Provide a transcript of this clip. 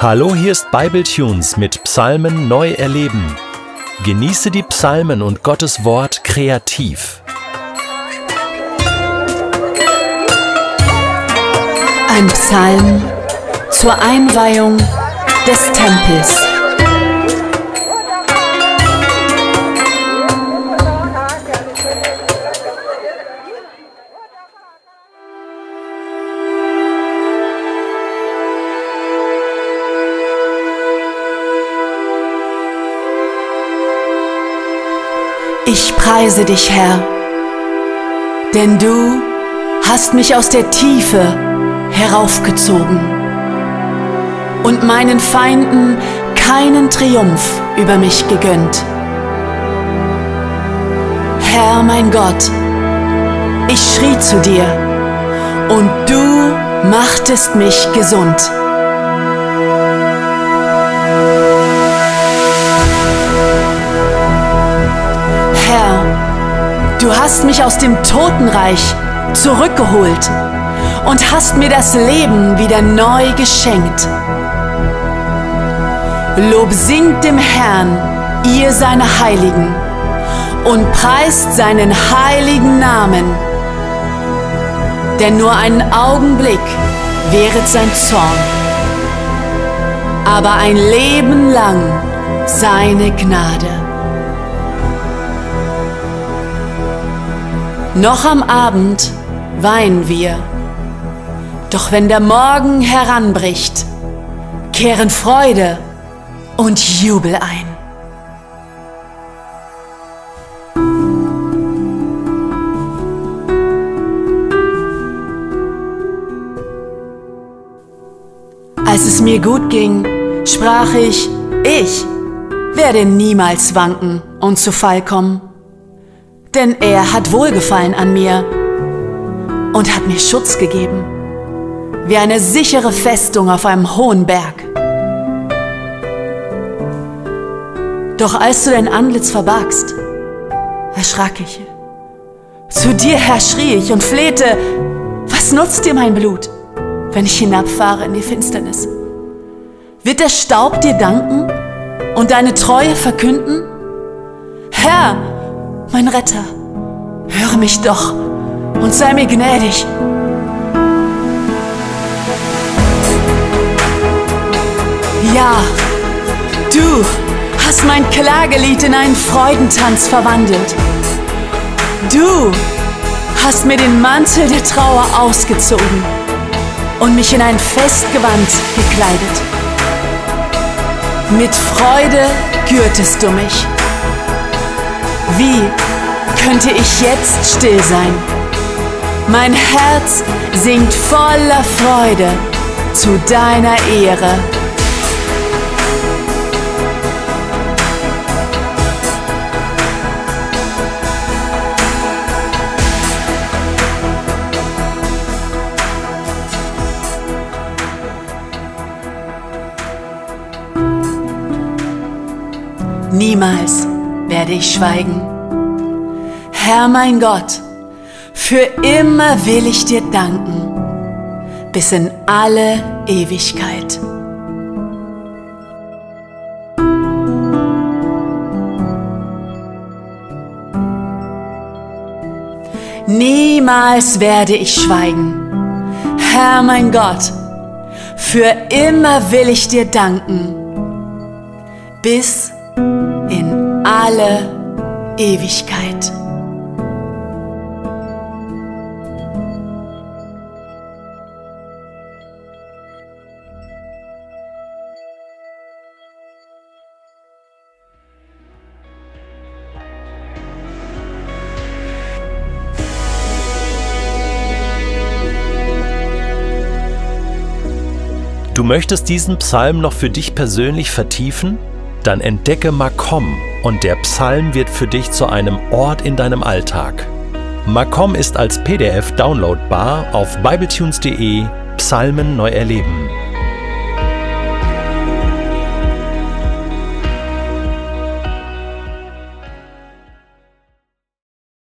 Hallo, hier ist Bibletunes mit Psalmen neu erleben. Genieße die Psalmen und Gottes Wort kreativ. Ein Psalm zur Einweihung des Tempels. Ich preise dich, Herr, denn du hast mich aus der Tiefe heraufgezogen und meinen Feinden keinen Triumph über mich gegönnt. Herr mein Gott, ich schrie zu dir und du machtest mich gesund. Du hast mich aus dem Totenreich zurückgeholt und hast mir das Leben wieder neu geschenkt. Lob singt dem Herrn, ihr seine Heiligen, und preist seinen heiligen Namen. Denn nur einen Augenblick wäret sein Zorn, aber ein Leben lang seine Gnade. Noch am Abend weinen wir, doch wenn der Morgen heranbricht, kehren Freude und Jubel ein. Als es mir gut ging, sprach ich, ich werde niemals wanken und zu Fall kommen denn er hat Wohlgefallen an mir und hat mir Schutz gegeben, wie eine sichere Festung auf einem hohen Berg. Doch als du dein Antlitz verbargst, erschrak ich. Zu dir, Herr, schrie ich und flehte, was nutzt dir mein Blut, wenn ich hinabfahre in die Finsternis? Wird der Staub dir danken und deine Treue verkünden? Herr, mein Retter, höre mich doch und sei mir gnädig. Ja, du hast mein Klagelied in einen Freudentanz verwandelt. Du hast mir den Mantel der Trauer ausgezogen und mich in ein Festgewand gekleidet. Mit Freude gürtest du mich wie könnte ich jetzt still sein? Mein Herz singt voller Freude zu deiner Ehre. Niemals werde ich schweigen. Herr mein Gott, für immer will ich dir danken, bis in alle Ewigkeit. Niemals werde ich schweigen. Herr mein Gott, für immer will ich dir danken, bis alle Ewigkeit. Du möchtest diesen Psalm noch für dich persönlich vertiefen? Dann entdecke Makom und der Psalm wird für dich zu einem Ort in deinem Alltag. Makom ist als PDF downloadbar auf bibletunes.de Psalmen neu erleben.